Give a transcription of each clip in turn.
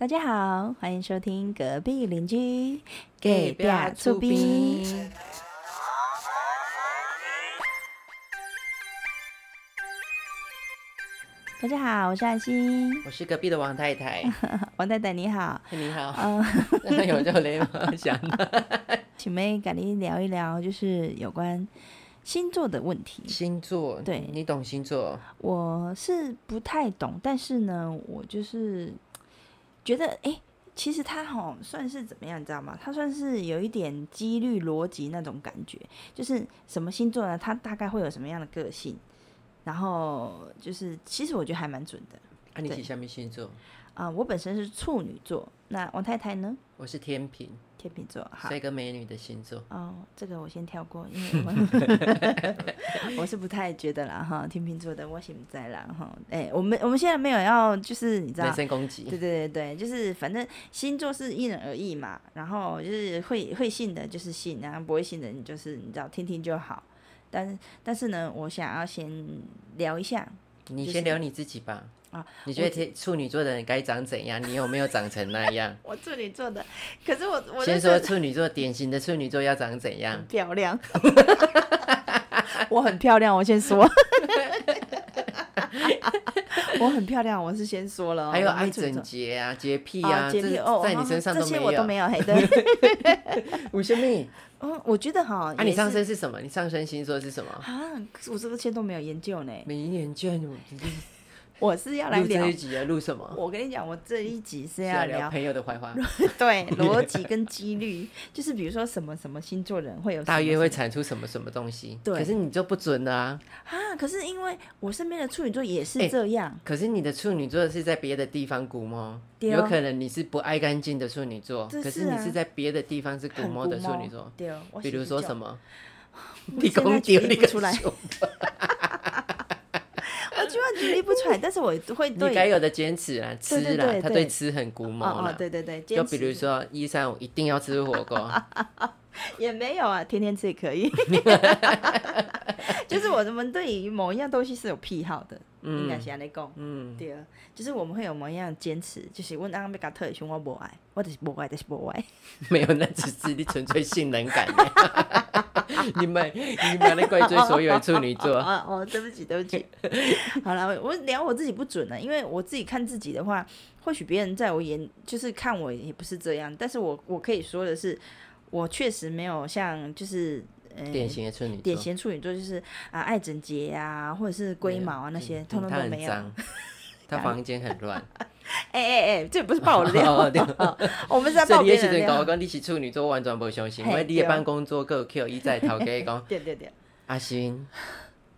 大家好，欢迎收听隔壁邻居隔壁厝边。大家好，我是安心，我是隔壁的王太太。王太太你好，你好。嗯，有叫雷吗？想。请妹跟你聊一聊，就是有关星座的问题。星座，对，你懂星座？我是不太懂，但是呢，我就是觉得，哎，其实他好算是怎么样，你知道吗？他算是有一点几率逻辑那种感觉，就是什么星座呢？他大概会有什么样的个性？然后就是，其实我觉得还蛮准的。啊，你是什么星座？啊，我本身是处女座。那王太太呢？我是天平。天秤座，是一个美女的星座。哦，这个我先跳过，因为 我 我是不太觉得啦哈。天秤座的我现在啦哈。哎，我们我们现在没有要，就是你知道，人身攻击。对对对对，就是反正星座是因人而异嘛。然后就是会会信的，就是信；然后不会信的，你就是你知道，听听就好。但是但是呢，我想要先聊一下。你先聊你自己吧。啊，你觉得处女座的人该长怎样？你有没有长成那样？我处女座的，可是我我先说处女座典型的处女座要长怎样？漂亮。我很漂亮，我先说。我很漂亮，我是先说了。还有爱整洁啊，洁癖啊，洁癖哦，在你身上这些我都没有。嘿，对。吴先妹，嗯，我觉得哈。啊，你上身是什么？你上身星座是什么？啊，我这些都没有研究呢。没研究，你我是要来聊这一集啊，录什么？我跟你讲，我这一集是要聊朋友的坏话。对，逻辑跟几率，就是比如说什么什么星座人会有大约会产出什么什么东西。对，可是你就不准啊。啊，可是因为我身边的处女座也是这样。可是你的处女座是在别的地方古摸，有可能你是不爱干净的处女座，可是你是在别的地方是古摸的处女座。对，比如说什么？你公丢不出来。就然举例不出来，但是我会对你该有的坚持啦，吃啦，他对吃很古毛啦。对对对，就比如说一三五一定要吃火锅，也没有啊，天天吃也可以。就是我们对于某一样东西是有癖好的，应该是安尼讲。嗯，对啊，就是我们会有某一样坚持，就是问阿刚被他特凶我不爱，我就是不爱，就是不爱。没有，那只是你纯粹性能感。你们，你们来怪罪所有的处女座。哦哦，对不起，对不起。好了，我聊我自己不准了，因为我自己看自己的话，或许别人在我眼就是看我也不是这样，但是我我可以说的是，我确实没有像就是。典型的处女座，典型处女座就是啊，爱整洁啊，或者是龟毛啊那些，通通都没有。他房间很乱。哎哎哎，这不是爆料，我们是在爆别人料。我讲你是处女座，完全不相信，因为你的办公桌各有 Q 一在头家讲。对对对。阿星。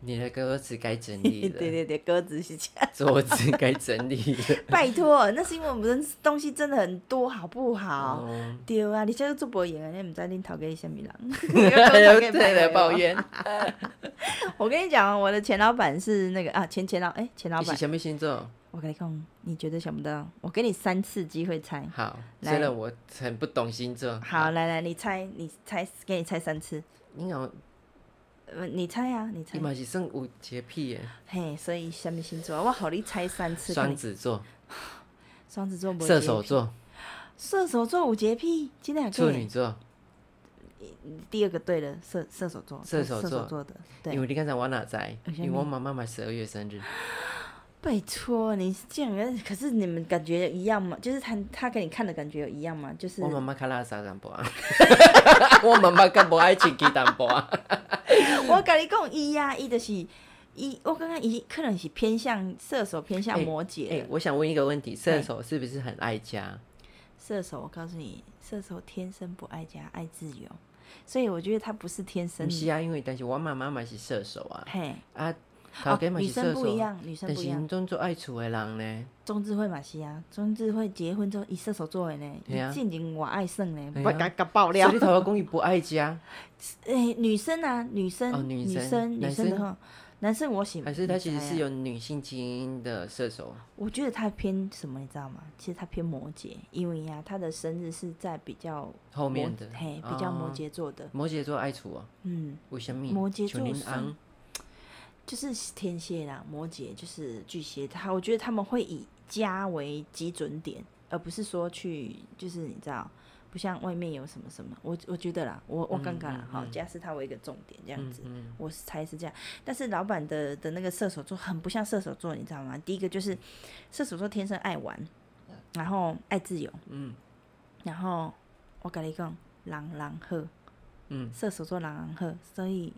你的鸽子该整理了。对 对对，鸽子是这样。桌子该整理了。拜托，那是因为我们东西真的很多，好不好？对啊，你现在做博演啊，你唔知你讨给什么人？我跟你讲，我的前老板是那个啊，前前老哎，前老板。什么星座？我跟你讲，你绝对想不到。我给你三次机会猜。好，虽然我很不懂星座。好，来来，你猜，你猜，给你猜三次。你好。你猜啊，你猜。伊嘛是算有洁癖诶。嘿，所以什么星座？我好你猜三次。双子座。双子座。射手座。射手座有洁癖，今天还处女座。第二个对了，射射手座。射手座的。对。因为你刚才我哪在？因为我妈妈买十二月生日。拜托，你是这样，可是你们感觉一样吗？就是他他给你看的感觉有一样吗？就是我妈妈看拉萨淡薄啊，我妈妈更不爱吃鸡淡薄啊。我跟你讲，一呀，一的是，一我刚刚一可能是偏向射手，偏向摩羯。哎，我想问一个问题，射手是不是很爱家？射手，我告诉你，射手天生不爱家，爱自由，所以我觉得他不是天生。是啊，因为但是我妈妈妈是射手啊。嘿啊。哦，女生不一样，女生不一样。但是中做爱厝的人呢？中智慧嘛是啊，中智慧结婚之后以射手座的呢，进行我爱胜呢，不甲甲爆料。所以头发公寓不爱家。诶，女生啊，女生，女生，女生的话，男生我喜欢。还是他其实是有女性基因的射手。我觉得他偏什么，你知道吗？其实他偏摩羯，因为呀，他的生日是在比较后面的，嘿，比较摩羯座的。摩羯座爱厝啊？嗯，为什么？摩羯座就是天蝎啦，摩羯就是巨蟹，他我觉得他们会以家为基准点，而不是说去就是你知道，不像外面有什么什么，我我觉得啦，我我刚刚好，家是他为一个重点这样子，我猜是这样。但是老板的的那个射手座很不像射手座，你知道吗？第一个就是射手座天生爱玩，然后爱自由，嗯，然后我跟你讲，狼狼鹤，嗯，射手座狼狼鹤，所以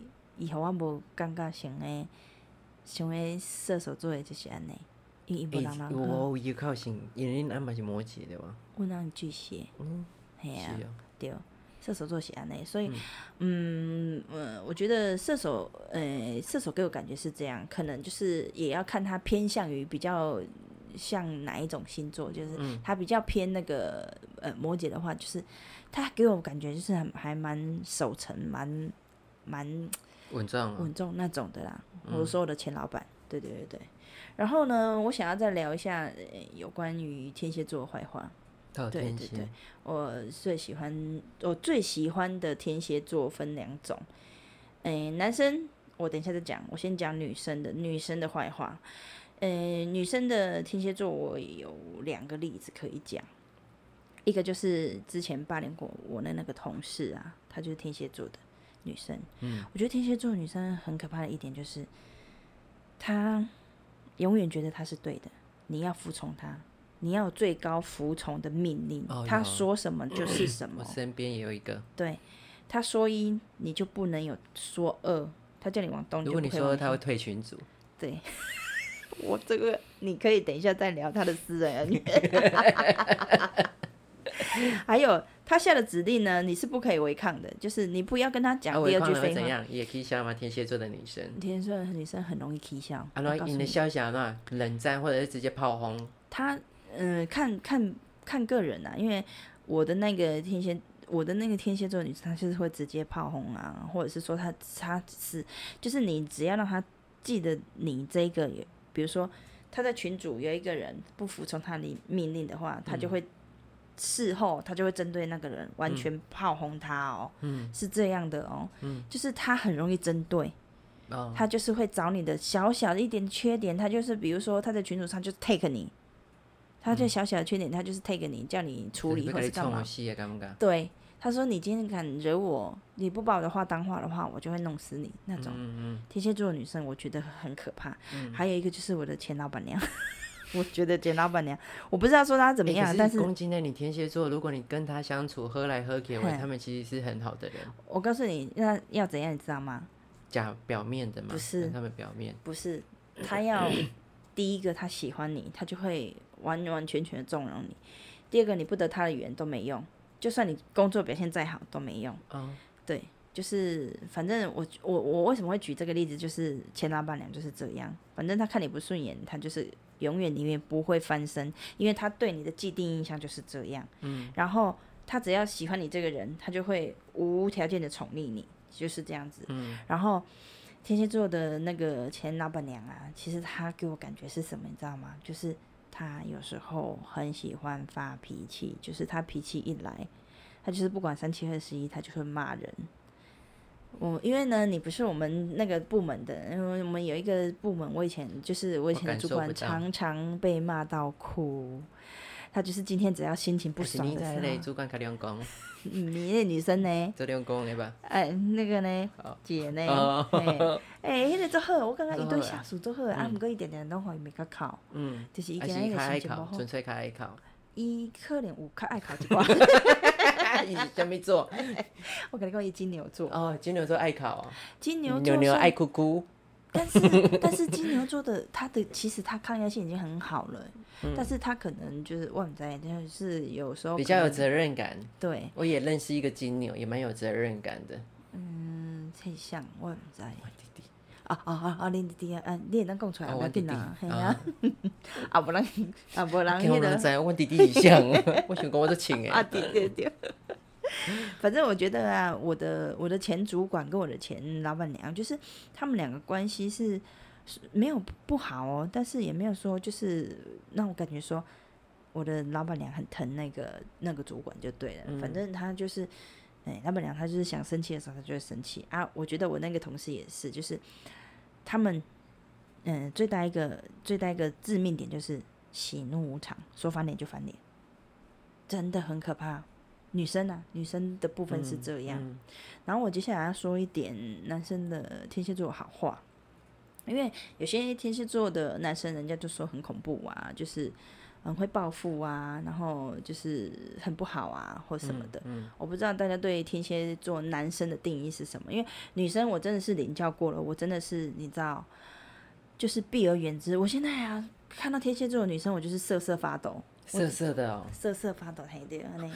以后我无感觉像诶。像诶射手座诶就是安尼，因伊无人人好。我依靠性，因为恁阿妈是摩羯对吧？阮阿巨蟹，嗯，系啊，对，射手座是安尼，所以，嗯，呃，我觉得射手，呃，射手给我感觉是这样，可能就是也要看他偏向于比较像哪一种星座，就是他比较偏那个呃摩羯的话，就是他给我感觉就是还蛮守成，蛮蛮。稳重，稳重那种的啦。我说我的前老板，对对对对。然后呢，我想要再聊一下有关于天蝎座的坏话。对对对，我最喜欢我最喜欢的天蝎座分两种。诶，男生我等一下再讲，我先讲女生的女生的坏话。诶，女生的天蝎座我有两个例子可以讲。一个就是之前霸凌过我的那个同事啊，他就是天蝎座的。女生，嗯，我觉得天蝎座女生很可怕的一点就是，她永远觉得她是对的，你要服从她，你要有最高服从的命令，她说什么就是什么。我身边也有一个，对，他说一，你就不能有说二，他叫你往东，如果你说他会退群组，对，我这个你可以等一下再聊他的私人恩怨。还有他下的指令呢，你是不可以违抗的，就是你不要跟他讲第二句废话。怎样？也可以笑吗？天蝎座的女生，天蝎座的女生很容易起笑。啊，那你的笑笑那冷战，或者是直接炮轰？他嗯，看看看个人啊，因为我的那个天蝎，我的那个天蝎座女生，她就是会直接炮轰啊，或者是说她她是，就是你只要让她记得你这个，比如说他在群主有一个人不服从他的命令的话，他就会。事后他就会针对那个人完全炮轰他哦，是这样的哦，就是他很容易针对，他就是会找你的小小的一点缺点，他就是比如说他在群主上就 take 你，他就小小的缺点，他就是 take 你，叫你处理或者干嘛？对，他说你今天敢惹我，你不把我的话当话的话，我就会弄死你那种。天蝎座的女生我觉得很可怕，还有一个就是我的前老板娘。我觉得简老板娘，我不知道说她怎么样，但是攻击那你天蝎座，如果你跟他相处，喝来喝去，他们其实是很好的人。我告诉你，那要怎样，你知道吗？假表面的吗，不是他们表面，不是他要第一个他喜欢你，他就会完完全全的纵容你。第二个你不得他的缘都没用，就算你工作表现再好都没用。嗯，对，就是反正我我我为什么会举这个例子，就是前老板娘就是这样，反正他看你不顺眼，他就是。永远永远不会翻身，因为他对你的既定印象就是这样。嗯，然后他只要喜欢你这个人，他就会无条件的宠溺你，就是这样子。嗯，然后天蝎座的那个前老板娘啊，其实他给我感觉是什么，你知道吗？就是他有时候很喜欢发脾气，就是他脾气一来，他就是不管三七二十一，他就会骂人。我因为呢，你不是我们那个部门的，因为我们有一个部门，我以前就是我以前的主管，常常被骂到哭。他就是今天只要心情不爽的时候，主管开两工。你那女生呢？做两公的吧？哎，那个呢？姐呢？哎，迄个做好，我感觉一对下属做好，啊，毋过一点点拢互伊袂较考。嗯，就是伊今日心情不好，纯粹较爱考。伊可能有较爱考一 寡。伊是虾米座？我跟你讲，伊金牛座。哦，金牛座爱考啊。金牛座牛爱哭哭。但是但是金牛座的他的其实他抗压性已经很好了，但是他可能就是忘在，就是有时候比较有责任感。对，我也认识一个金牛，也蛮有责任感的。嗯，很像忘在。啊啊啊啊！恁弟啊，啊，你也能讲出来，我紧啊，系啊，啊，无人，啊，无人迄个。知，我弟弟是像，我想讲我都亲诶。啊对对对。反正我觉得啊，我的我的前主管跟我的前老板娘，就是他们两个关系是没有不好哦，但是也没有说就是让我感觉说我的老板娘很疼那个那个主管就对了。反正他就是。哎，老板娘她就是想生气的时候，她就会生气啊。我觉得我那个同事也是，就是他们，嗯，最大一个最大一个致命点就是喜怒无常，说翻脸就翻脸，真的很可怕。女生啊，女生的部分是这样。然后我接下来要说一点男生的天蝎座好话，因为有些天蝎座的男生，人家就说很恐怖啊，就是很会报复啊，然后就是很不好啊，或什么的。我不知道大家对天蝎座男生的定义是什么，因为女生我真的是领教过了，我真的是你知道，就是避而远之。我现在啊，看到天蝎座的女生，我就是瑟瑟发抖，瑟瑟的哦，瑟瑟发抖，嘿对啊，那。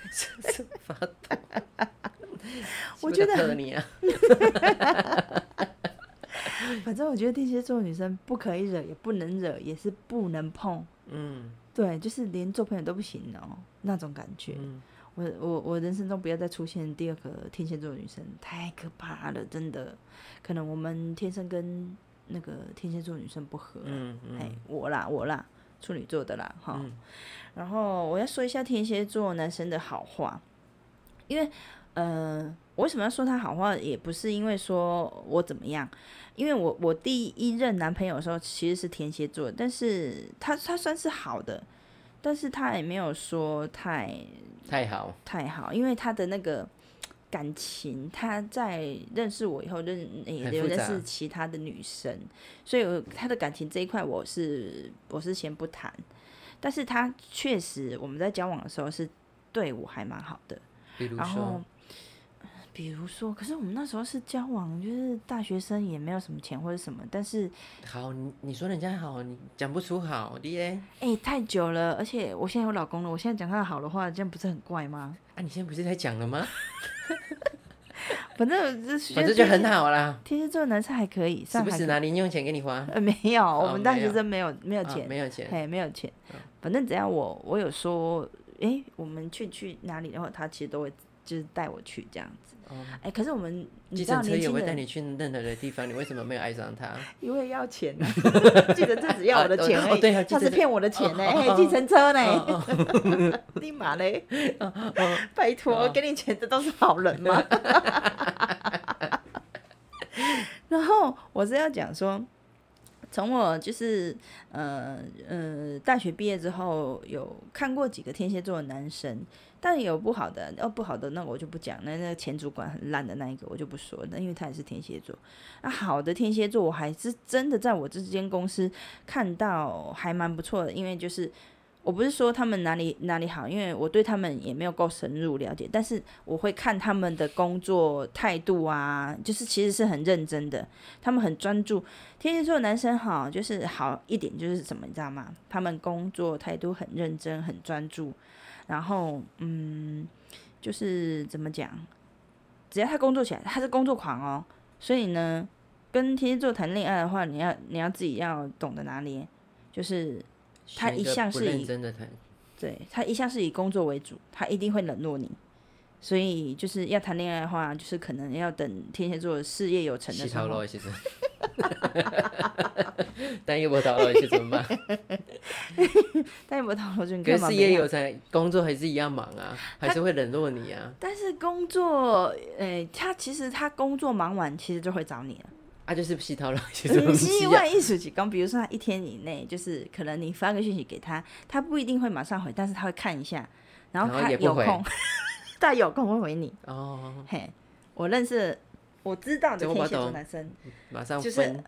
瑟瑟发抖，我觉得你啊，反正我觉得天蝎座女生不可以惹，也不能惹，也是不能碰。嗯，对，就是连做朋友都不行哦，那种感觉。我我我人生中不要再出现第二个天蝎座女生，太可怕了，真的。可能我们天生跟那个天蝎座女生不合。嗯嗯，哎，我啦我啦，处女座的啦，哈。然后我要说一下天蝎座男生的好话，因为，呃，我为什么要说他好话，也不是因为说我怎么样，因为我我第一任男朋友的时候其实是天蝎座，但是他他算是好的，但是他也没有说太太好。太好，因为他的那个感情，他在认识我以后认也有认识其他的女生，所以他的感情这一块我是我是先不谈。但是他确实，我们在交往的时候是对我还蛮好的。然后，比如说，可是我们那时候是交往，就是大学生也没有什么钱或者什么。但是，好，你你说人家好，你讲不出好的耶。哎，太久了，而且我现在有老公了，我现在讲他好的话，这样不是很怪吗？啊，你现在不是在讲了吗？反正就反正就很好啦。天蝎座男生还可以，是不是拿零用钱给你花？呃，没有，我们大学生没有没有钱，没有钱，嘿，没有钱。反正只要我我有说，哎，我们去去哪里的话，他其实都会就是带我去这样子。哎，可是我们，计程车也会带你去任何的地方，你为什么没有爱上他？因为要钱呢，计程车只要我的钱而已，他是骗我的钱呢，计程车呢，立马嘞，拜托，给你钱的都是好人吗？然后我是要讲说。从我就是呃呃大学毕业之后，有看过几个天蝎座的男生，但有不好的，哦不好的那我就不讲，那那前主管很烂的那一个我就不说，那因为他也是天蝎座。那好的天蝎座，我还是真的在我这间公司看到还蛮不错的，因为就是。我不是说他们哪里哪里好，因为我对他们也没有够深入了解，但是我会看他们的工作态度啊，就是其实是很认真的，他们很专注。天蝎座男生哈，就是好一点就是什么，你知道吗？他们工作态度很认真、很专注，然后嗯，就是怎么讲？只要他工作起来，他是工作狂哦。所以呢，跟天蝎座谈恋爱的话，你要你要自己要懂得拿捏，就是。他一向是以对他一向是以工作为主，他一定会冷落你。所以就是要谈恋爱的话，就是可能要等天蝎座事业有成的时候。但又不讨论，其实怎么办？但又不讨论，就可事业有成，工作还是一样忙啊，还是会冷落你啊。但是工作，诶，他其实他工作忙完，其实就会找你了。他就是洗头了，其实是万一时几刚，比如说他一天以内，就是可能你发个讯息给他，他不一定会马上回，但是他会看一下，然后他有空，他有空会回你。哦，嘿，我认识，我知道的天蝎座男生，马上就是，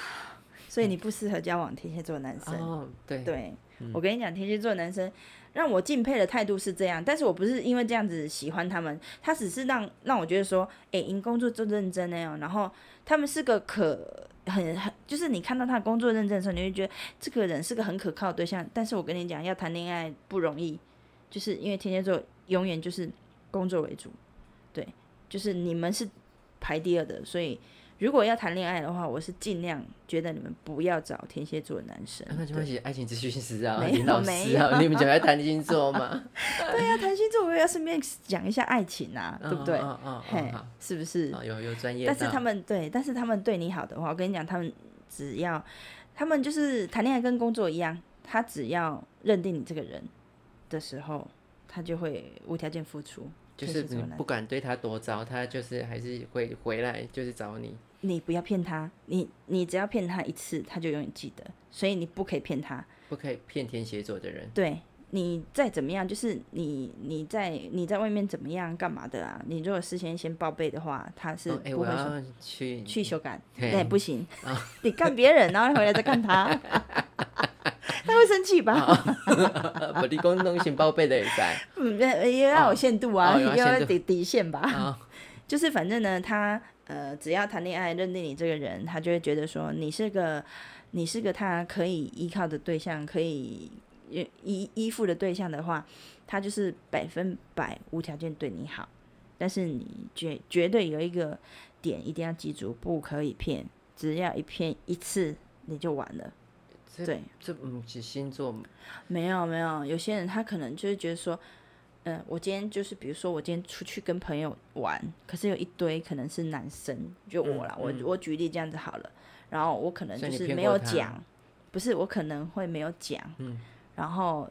所以你不适合交往天蝎座男生。哦，对，对我跟你讲，天蝎座男生。让我敬佩的态度是这样，但是我不是因为这样子喜欢他们，他只是让让我觉得说，哎，因工作做认真那样，然后他们是个可很很，就是你看到他工作认真的时候，你会觉得这个人是个很可靠的对象。但是我跟你讲，要谈恋爱不容易，就是因为天蝎座永远就是工作为主，对，就是你们是排第二的，所以。如果要谈恋爱的话，我是尽量觉得你们不要找天蝎座的男生。那就会写爱情咨询师啊，林老师啊，你们讲要谈星座吗？对呀，谈星座我也要顺便讲一下爱情啊，对不对？嘿，是不是？有有专业。但是他们对，但是他们对你好的话，我跟你讲，他们只要他们就是谈恋爱跟工作一样，他只要认定你这个人的时候，他就会无条件付出。就是你不管对他多糟，他就是还是会回来，就是找你。你不要骗他，你你只要骗他一次，他就永远记得。所以你不可以骗他，不可以骗天蝎座的人。对，你再怎么样，就是你你在你在外面怎么样干嘛的啊？你如果事先先报备的话，他是不会说去去修改，哎，不行，你干别人，然后回来再干他，气吧？不，你讲东西报备的也在，嗯，也要有限度啊，也 要底底线吧。就是反正呢，他呃，只要谈恋爱认定你这个人，他就会觉得说你是个你是个他可以依靠的对象，可以。依依附的对象的话，他就是百分百无条件对你好，但是你绝绝对有一个点一定要记住，不可以骗，只要一骗一次你就完了。对，这嗯，是星座没有没有，有些人他可能就是觉得说，嗯，我今天就是比如说我今天出去跟朋友玩，可是有一堆可能是男生，就我啦，我我举例这样子好了，然后我可能就是没有讲，不是我可能会没有讲，嗯。然后，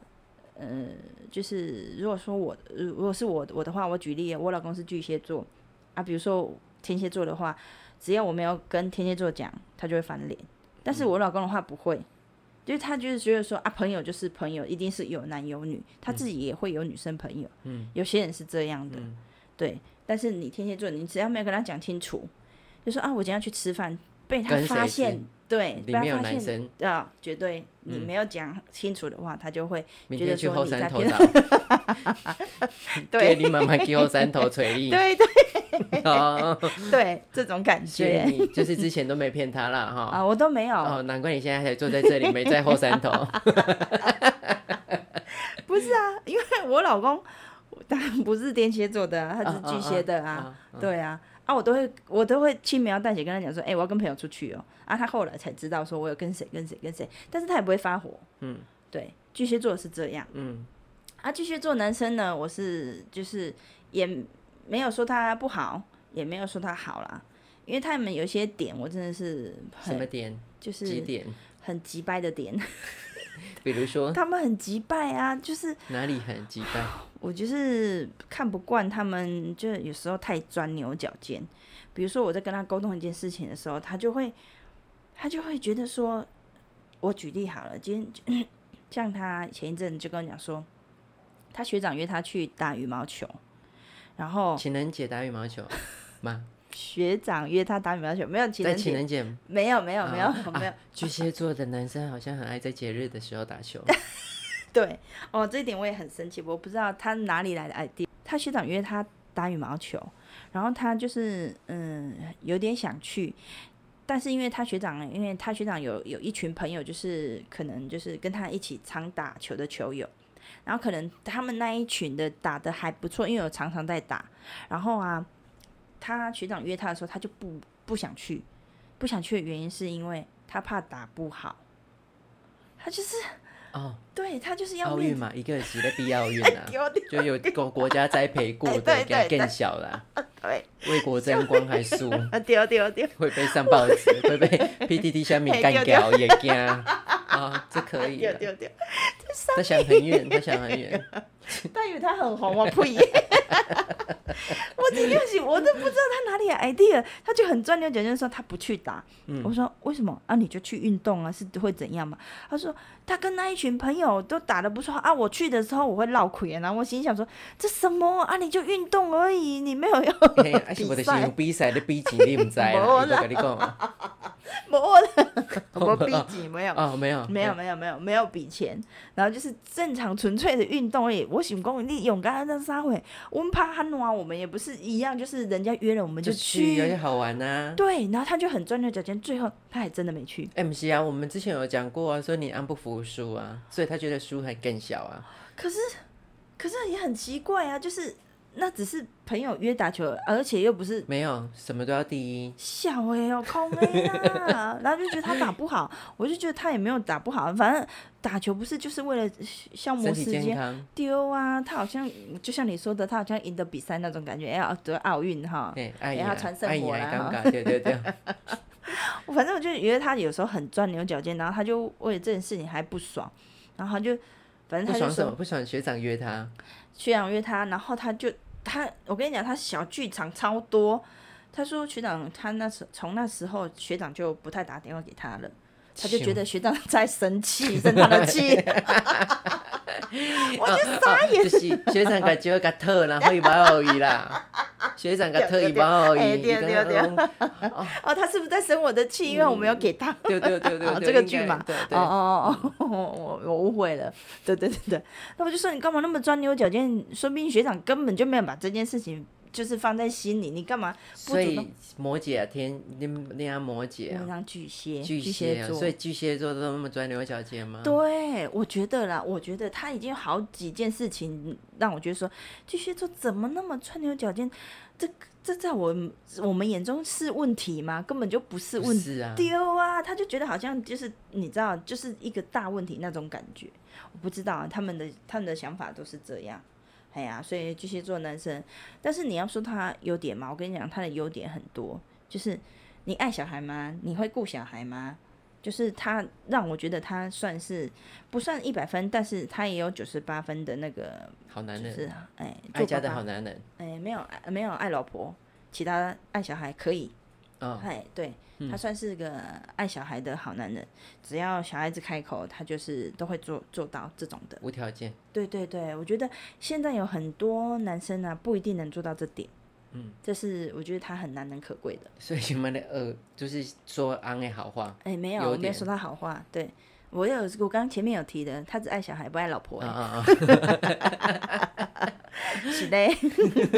呃，就是如果说我，如果是我我的话，我举例，我老公是巨蟹座，啊，比如说天蝎座的话，只要我没有跟天蝎座讲，他就会翻脸。但是我老公的话不会，就是他就是觉得说啊，朋友就是朋友，一定是有男有女，他自己也会有女生朋友。嗯，有些人是这样的，对。但是你天蝎座，你只要没有跟他讲清楚，就说啊，我今天要去吃饭，被他发现。对，里面有男生啊，绝对你没有讲清楚的话，他就会觉得说你在骗。对，你慢慢给后山头锤你。对对，哦，对，这种感觉，就是之前都没骗他了哈。啊，我都没有。哦，难怪你现在还坐在这里，没在后山头。不是啊，因为我老公当然不是天蝎座的，他是巨蟹的啊，对啊。啊，我都会，我都会轻描淡写跟他讲说，哎，我要跟朋友出去哦。啊，他后来才知道说我有跟谁跟谁跟谁，但是他也不会发火。嗯，对，巨蟹座是这样。嗯，啊，巨蟹座男生呢，我是就是也没有说他不好，也没有说他好啦，因为他们有些点，我真的是什么点？就是几点？很急掰的点。比如说，他们很急败啊，就是哪里很急败？我就是看不惯他们，就有时候太钻牛角尖。比如说我在跟他沟通一件事情的时候，他就会，他就会觉得说，我举例好了，今天 像他前一阵就跟我讲说，他学长约他去打羽毛球，然后情人节打羽毛球 吗？学长约他打羽毛球，没有情人节，没有没有没有 没有。巨蟹座的男生好像很爱在节日的时候打球。对，哦，这一点我也很生气，我不知道他哪里来的 idea。他学长约他打羽毛球，然后他就是嗯有点想去，但是因为他学长，因为他学长有有一群朋友，就是可能就是跟他一起常打球的球友，然后可能他们那一群的打的还不错，因为我常常在打，然后啊。他学长约他的时候，他就不不想去，不想去的原因是因为他怕打不好。他就是哦，对他就是要奥运嘛，一个是的必奥运啊，就有国国家栽培过的，更小了，对，为国争光还输，丢丢丢，会被上报纸，会被 PTT 下面干掉也惊。啊，这可以，丢丢丢，他想很远，他想很远，但因为他很红啊，呸！我这个是，我都不知道他哪里有 idea，他就很钻牛角尖说他不去打。我说为什么啊？你就去运动啊，是会怎样嘛？他说他跟那一群朋友都打的不错啊。我去的时候我会闹亏，然后我心想说这什么啊？你就运动而已，你没有要 比赛。比赛的比钱你唔知啊？我跟你讲啊，冇的，我比钱没有 哦，没有，没有，没有，没有，没有比钱，然后就是正常纯粹的运动而已。我想讲你勇敢那三回，我们怕他暖，我们也不是一样，就是人家约了我们就去，有点好玩呐。对，然后他就很钻牛角尖，最后他还真的没去。M C 啊，我们之前有讲过啊，说你安不服输啊，所以他觉得输还更小啊。可是，可是也很奇怪啊，就是。那只是朋友约打球，而且又不是没有什么都要第一。小哎哦，空哎啊，然后就觉得他打不好，我就觉得他也没有打不好，反正打球不是就是为了消磨时间丢啊。他好像就像你说的，他好像赢得比赛那种感觉，哎呀得奥运哈，哎，呀传圣火啦。对对对。我反正我就觉得他有时候很钻牛角尖，然后他就为了这件事情还不爽，然后他就反正他就说不爽学长约他，学长约他，然后他就。他，我跟你讲，他小剧场超多。他说学长，他那时从那时候学长就不太打电话给他了，他就觉得学长在生气，生他的气。我就傻眼。就是学长甲招甲讨，然后伊无好伊啦。学长甲讨伊无好伊，对对对。哦，他是不是在生我的气？因为我没有给他。对对对对，这个剧嘛。对对。哦哦哦，我我误会了。对对对对。那我就说你干嘛那么钻牛角尖？说不定学长根本就没有把这件事情。就是放在心里，你干嘛？所以摩羯啊，天，你你啊摩羯啊，巨蟹，巨蟹座，所以巨蟹座都那么钻牛角尖吗？对，我觉得啦，我觉得他已经有好几件事情让我觉得说，巨蟹座怎么那么钻牛角尖？这这在我我们眼中是问题吗？根本就不是问题啊，丢啊！他就觉得好像就是你知道，就是一个大问题那种感觉。我不知道啊，他们的他们的想法都是这样。哎呀，所以巨蟹座男生，但是你要说他优点嘛，我跟你讲，他的优点很多，就是你爱小孩吗？你会顾小孩吗？就是他让我觉得他算是不算一百分，但是他也有九十八分的那个好男人，是哎，爱家的好男人，哎，没有没有爱老婆，其他爱小孩可以，哦，哎，对。他算是个爱小孩的好男人，只要小孩子开口，他就是都会做做到这种的，无条件。对对对，我觉得现在有很多男生啊，不一定能做到这点。嗯，这是我觉得他很难能可贵的。所以你们的呃，就是说安的好话。哎，没有，没有说他好话。对我有，我刚刚前面有提的，他只爱小孩，不爱老婆。欸。啊啊 是的，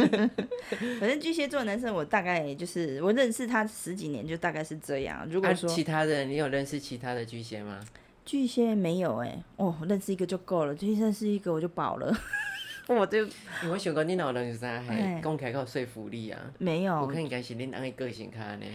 反正巨蟹座男生，我大概就是我认识他十几年，就大概是这样。如果说其他的，你有认识其他的巨蟹吗？巨蟹没有哎，哦，认识一个就够了，就认识一个我就饱了。我就我想讲，你老人是啥？还讲起来有说服力啊？没有，我看应该是恁安个个性看呢。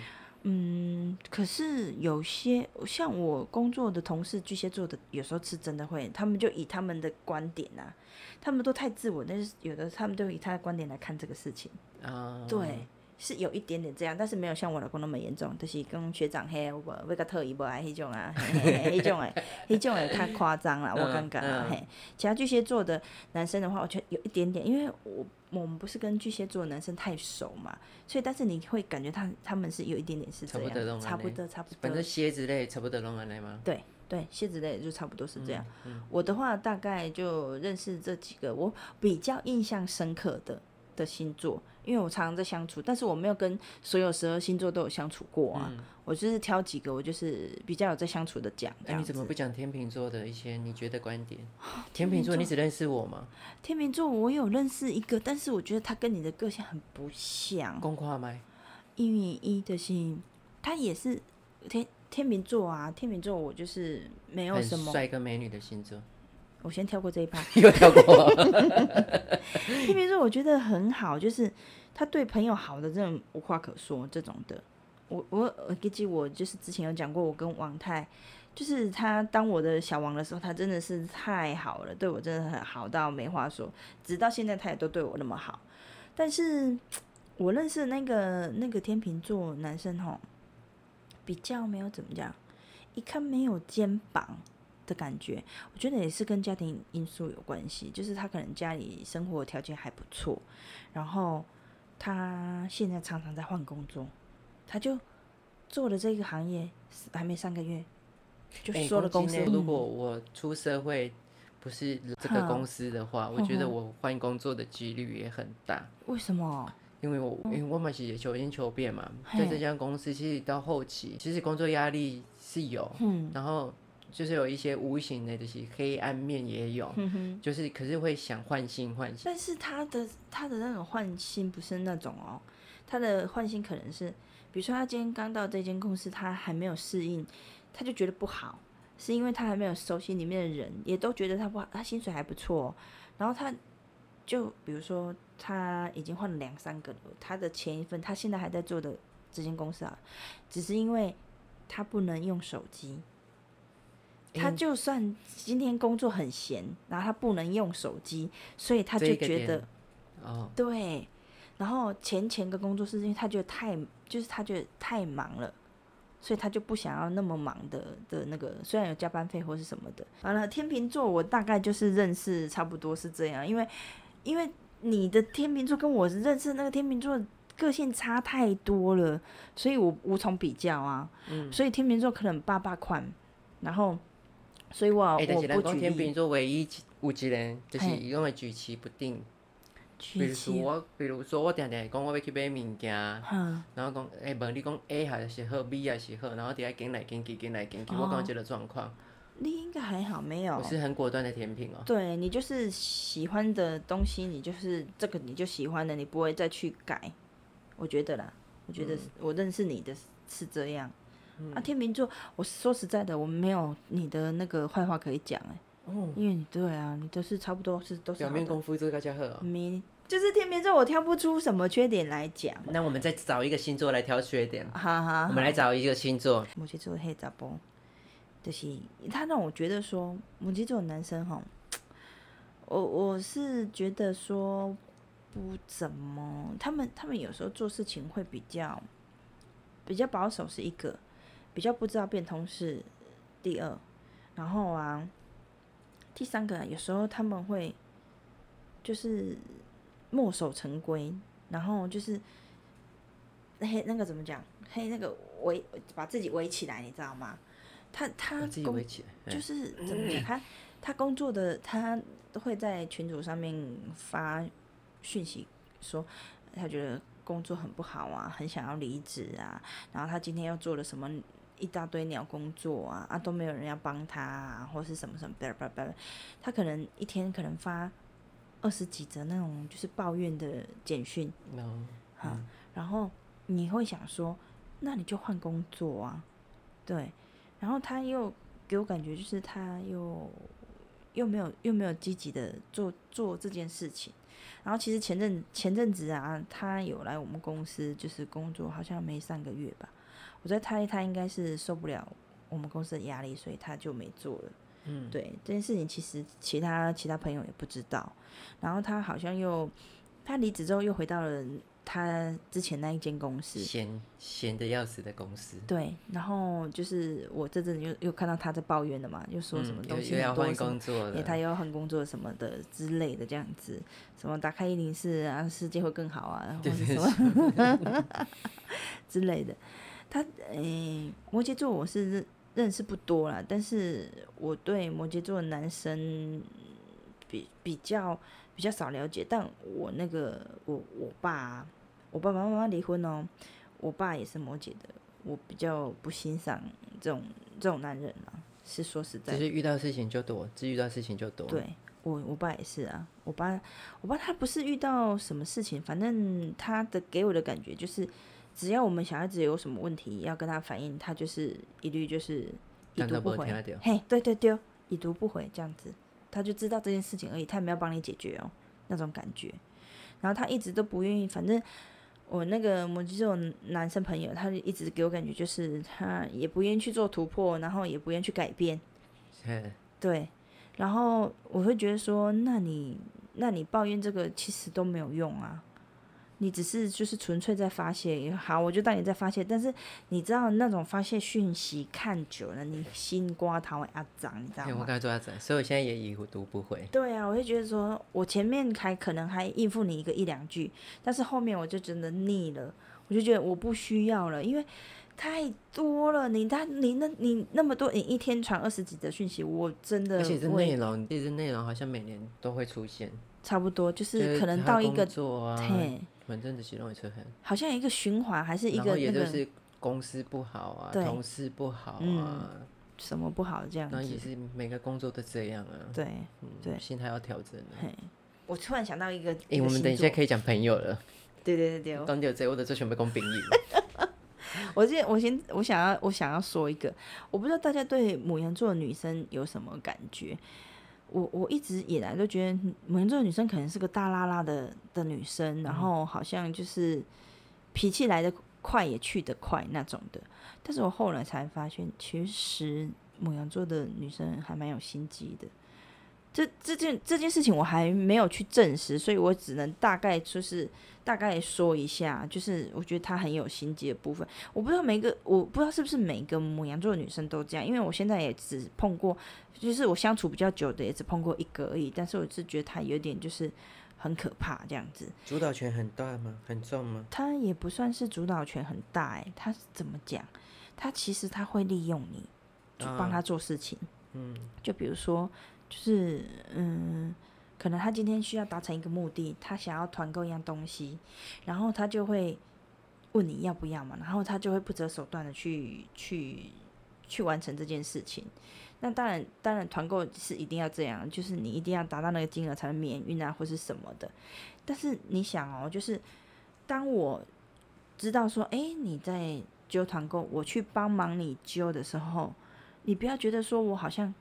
嗯，可是有些像我工作的同事，巨蟹座的，有时候是真的会，他们就以他们的观点啊。他们都太自我，但是有的他们都以他的观点来看这个事情。啊，对，是有一点点这样，但是没有像我老公那么严重，就是跟学长嘿，我为个特意不爱迄种啊，迄种诶，迄种诶太夸张了，我感觉嘿。其他巨蟹座的男生的话，我觉得有一点点，因为我我们不是跟巨蟹座的男生太熟嘛，所以但是你会感觉他他们是有一点点是这样，差不多差不多。反正蝎子类差不多拢安尼吗？对。对，蝎子类就差不多是这样。我的话大概就认识这几个，我比较印象深刻的的星座，因为我常常在相处，但是我没有跟所有十二星座都有相处过啊。我就是挑几个，我就是比较有在相处的讲。那你怎么不讲天秤座的一些你觉得观点？天秤座，你只认识我吗？天秤座我有认识一个，但是我觉得他跟你的个性很不像。公跨麦，一米一的心，他也是天。天秤座啊，天秤座我就是没有什么帅哥美女的星座。我先跳过这一趴，又跳过。天秤座我觉得很好，就是他对朋友好的这种无话可说这种的。我我我记得我就是之前有讲过，我跟王太，就是他当我的小王的时候，他真的是太好了，对我真的很好到没话说。直到现在他也都对我那么好。但是我认识那个那个天秤座男生吼。比较没有怎么讲，一看没有肩膀的感觉，我觉得也是跟家庭因素有关系。就是他可能家里生活条件还不错，然后他现在常常在换工作，他就做了这个行业还没三个月，就说了公司。如果我出社会不是这个公司的话，我觉得我换工作的几率也很大。为什么？因为我因为我们是求新求变嘛，在这家公司其实到后期，其实工作压力是有，嗯然后就是有一些无形的这些黑暗面也有，就是可是会想换新换新。但是他的他的那种换新不是那种哦，他的换新可能是，比如说他今天刚到这间公司，他还没有适应，他就觉得不好，是因为他还没有熟悉里面的人，也都觉得他不好，他薪水还不错，然后他。就比如说，他已经换了两三个了。他的前一份，他现在还在做的这间公司啊，只是因为他不能用手机。他就算今天工作很闲，然后他不能用手机，所以他就觉得，哦，对。然后前前个工作是因为他觉得太，就是他觉得太忙了，所以他就不想要那么忙的的那个，虽然有加班费或是什么的。完了，天秤座我大概就是认识差不多是这样，因为。因为你的天秤座跟我认识那个天秤座个性差太多了，所以我无从比较啊。嗯，所以天秤座可能爸爸款，然后所以我哎，但我是咱不举例。讲天秤座唯一有一个人，就是嘿伊讲会举棋不定。比如说，我，比如说我定定讲我要去买物件，哼，然后讲，诶、问你讲 A 还是好，B 还是好，然后伫遐行来行去，行来行去，哦我讲这个状况，你应该还好，没有我。是很果断的甜品哦、对你就是喜欢的东西，你就是这个你就喜欢的，你不会再去改。我觉得啦，我觉得我认识你的是这样。啊，天秤座，我说实在的，我没有你的那个坏话可以讲哎、哦，因为你对啊，你都是差不多是都是表。面功夫做得较好哦、你就是天秤座，我挑不出什么缺点来讲。那我们再找一个星座来挑缺点，哈哈，我们来找一个星座，摩羯座的黑杂波，就是他让我觉得说，摩羯座的男生哈，我我是觉得说不怎么，他们他们有时候做事情会比较比较保守是一个，比较不知道变通是第二，然后啊，第三个有时候他们会就是墨守成规，然后就是黑那个怎么讲？嘿那个围把自己围起来，你知道吗？他他自己工围起来，嗯就是怎么讲？他他工作的他都会在群组上面发讯息说，他觉得工作很不好啊，很想要离职啊，然后他今天又做了什么一大堆鸟工作啊，啊都没有人要帮他啊，或是什么什么，他可能一天可能发二十几则那种就是抱怨的简讯，然后哈，然后你会想说，那你就换工作啊，对，然后他又给我感觉就是他又又没有又没有积极的做做这件事情，然后其实前阵前阵子啊，他有来我们公司就是工作，好像没三个月吧，我在猜他应该是受不了我们公司的压力，所以他就没做了。嗯，对这件事情，其实其他其他朋友也不知道。然后他好像又，他离职之后又回到了他之前那一间公司。闲闲的要死的公司，对，然后就是我这阵子又又看到他在抱怨了嘛，又说什么嗯，东西又要换工作哎，他，又要换工作什么的之类的，这样子，什么打开一零四啊，世界会更好啊，或对对者什么之类的。他诶、摩羯座我是认认识不多啦，但是我对摩羯座的男生比比较比较少了解。但我那个我我爸啊、我爸爸妈妈离婚哦，我爸也是摩羯的，我比较不欣赏这种这种男人啊，是说实在的。就是遇到事情就躲，只遇到事情就躲，对我，我爸也是啊。我爸，我爸他不是遇到什么事情，反正他的给我的感觉就是，只要我们小孩子有什么问题要跟他反映，他就是一律就是已读不回。嘿，对对对，已读不回这样子，他就知道这件事情而已，他也没有帮你解决哦，那种感觉。然后他一直都不愿意，反正我那个摩羯座男生朋友，他就一直给我感觉就是他也不愿意去做突破，然后也不愿意去改变。嘿对，然后我会觉得说，那你那你抱怨这个其实都没有用啊，你只是就是纯粹在发泄。好，我就当你在发泄，但是你知道那种发泄讯息看久了，你心瓜桃会阿长，你知道嘿我吗？刚才做下子，所以我现在也已读不回，对啊，我就觉得说，我前面还可能还应付你一个一两句，但是后面我就真的腻了，我就觉得我不需要了，因为太多了。你他你那你那么多，你一天传二十几则讯息，我真的而且这内容，其实内容好像每年都会出现，差不多，就就是可能到一个作啊，嘿，反正就是容易出现，好像一个循环，还是一个也就是公司不好啊，同事不好嗯啊，什么不好这样子。然也是每个工作都这样啊，对，嗯对心态要调整的。我突然想到一个，诶，我们等一下，可以讲朋友了，对对对对，讲到这我的这全部讲朋友，我先我先我想要我想要说一个，我不知道大家对母羊座的女生有什么感觉。我我一直以来都觉得蒙羊座的女生可能是个大拉拉的的女生，然后好像就是脾气来的快也去得快那种的。但是我后来才发现，其实母羊座的女生还蛮有心机的。这这件这件事情我还没有去证实，所以我只能大概就是大概说一下，就是我觉得她很有心机的部分。我不知道每个，我不知道是不是每个母羊座的女生都这样，因为我现在也只碰过，就是我相处比较久的也只碰过一个而已。但是我是觉得她有点就是很可怕这样子，主导权很大吗？很重吗？她也不算是主导权很大诶、她是怎么讲？她其实她会利用你，就帮啊她做事情。嗯，就比如说，就是嗯，可能他今天需要达成一个目的，他想要团购一样东西，然后他就会问你要不要嘛，然后他就会不择手段的去去去完成这件事情。那当然，当然团购是一定要这样，就是你一定要达到那个金额才能免运啊，或是什么的。但是你想哦，就是当我知道说，哎，你在揪团购，我去帮忙你揪的时候，你不要觉得说我好像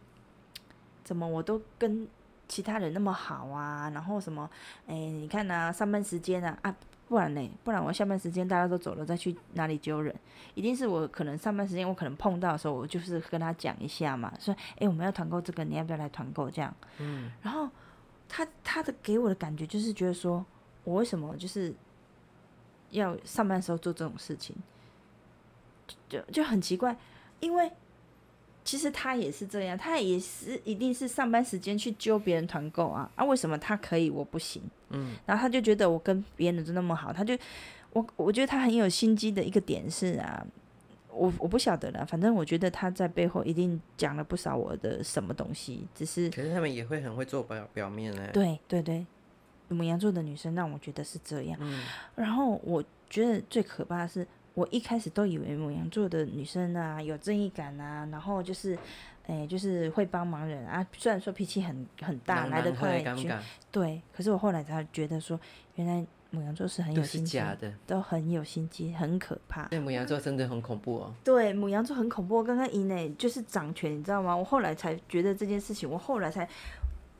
怎么我都跟其他人那么好啊，然后什么，哎，你看呐，上班时间啊啊。不然呢？不然我下班时间大家都走了，再去哪里揪人？一定是我可能上班时间我可能碰到的时候，我就是跟他讲一下嘛，说：“哎，我们要团购这个，你要不要来团购？”这样。嗯。然后他他的给我的感觉就是觉得说，我为什么就是要上班时候做这种事情，就就很奇怪，因为。其实他也是这样，他也是一定是上班时间去揪别人团购啊啊！为什么他可以我不行？嗯，然后他就觉得我跟别人都那么好，他就我我觉得他很有心机的一个点是啊，我我不晓得了，反正我觉得他在背后一定讲了不少我的什么东西，只是可是他们也会很会做表表面呢。对对对，母羊座的女生让我觉得是这样，嗯，然后我觉得最可怕的是。我一开始都以为母羊座的女生啊有正义感啊，然后就是，哎，就是会帮忙人啊。虽然说脾气很很大，来得快，对。可是我后来才觉得说，原来母羊座是很有心机的，都很有心机，很可怕。对，母羊座真的很恐怖哦。对，母羊座很恐怖。刚刚以内就是掌权，你知道吗？我后来才觉得这件事情，我后来才，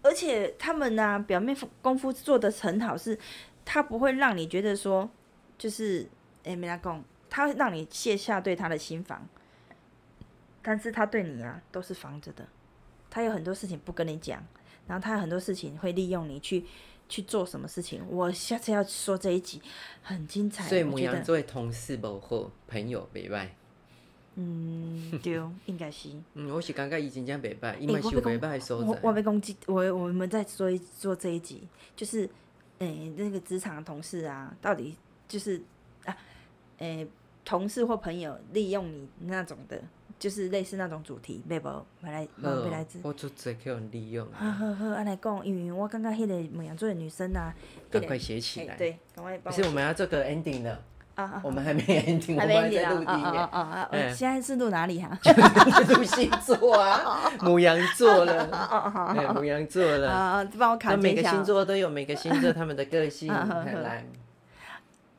而且他们呢，表面功夫做的很好，是他不会让你觉得说，就是哎，没拉讲。他会让你卸下对他的心防，但是他对你啊都是防着的。他有很多事情不跟你讲，然后他很多事情会利用你去去做什么事情。我下次要说这一集很精彩。所以母羊作为同事不好，朋友北拜。嗯，对，应该是。嗯，我是感觉已经这样北拜，因为是北拜所在。我被攻击，我我们再说一做这一集，就是诶那个职场同事啊，到底就是啊诶。同事或朋友利用你那种的，就是类似那种主题，袂无，买来买来自。我做这叫人利用。好好好，安来讲，因为我感觉迄个牧羊座的女生啊，赶快写起来。对，赶快。不是，我们要做个 ending 了。啊啊！我们还没 ending，我们还在录音。啊啊啊！现在是录哪里哈？录星座啊，牧羊座了。对，牧羊座了。啊，帮我卡每个星座都有每个星座他们的个性，来。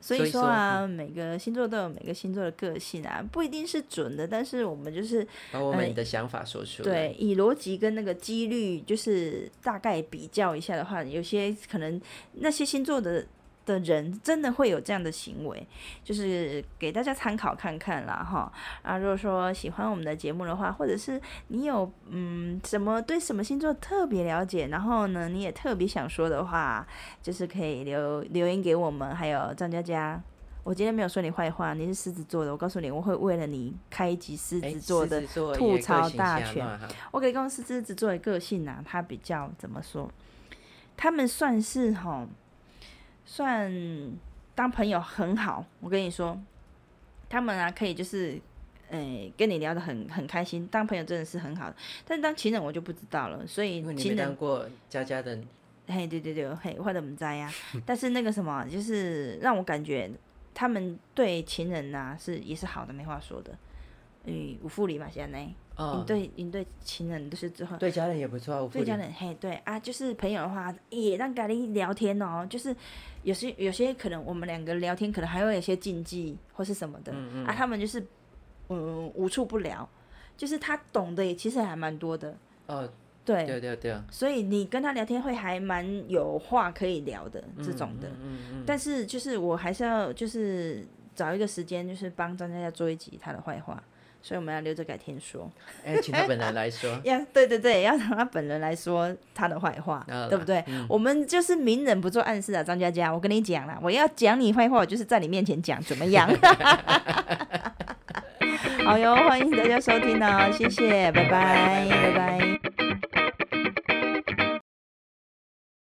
所以说啊，每个星座都有每个星座的个性啊，不一定是准的，但是我们就是把我们的想法说出来。对，以逻辑跟那个几率，就是大概比较一下的话，有些可能那些星座的。的人真的会有这样的行为，就是给大家参考看看啦，哈啊！如果说喜欢我们的节目的话，或者是你有嗯什么对什么星座特别了解，然后呢你也特别想说的话，就是可以留留言给我们。还有张佳佳，我今天没有说你坏话，你是狮子座的，我告诉你，我会为了你开一集狮子座的吐槽大全。我给公司狮子座的个性啊，他比较怎么说？他们算是哈。算当朋友很好，我跟你说，他们啊可以就是，诶跟你聊得很很开心，当朋友真的是很好的。但是当情人我就不知道了，所以情人过佳佳的，嘿对对对，嘿或者我们在呀。但是那个什么，就是让我感觉他们对情人呐是也是好的，没话说的。嗯，无负理嘛，现在呢。你对你对情人就是之后，对家人也不错。对家人嘿，对啊，就是朋友的话，也让咖喱聊天哦。就是有些有些可能我们两个聊天，可能还会有些禁忌或是什么的啊。他们就是嗯无处不聊，就是他懂得也其实还蛮多的。哦，对对对对。所以你跟他聊天会还蛮有话可以聊的这种的。嗯嗯。但是就是我还是要就是找一个时间，就是帮张佳佳做一集他的坏话。所以我们要留着改天说。哎，请他本人来说。呀，对对对，要让他本人来说他的坏话，对不对？我们就是明人不做暗事啊，张佳佳，我跟你讲啦，我要讲你坏话，我就是在你面前讲，怎么样？好哟，欢迎大家收听哦，谢谢，拜拜，拜拜。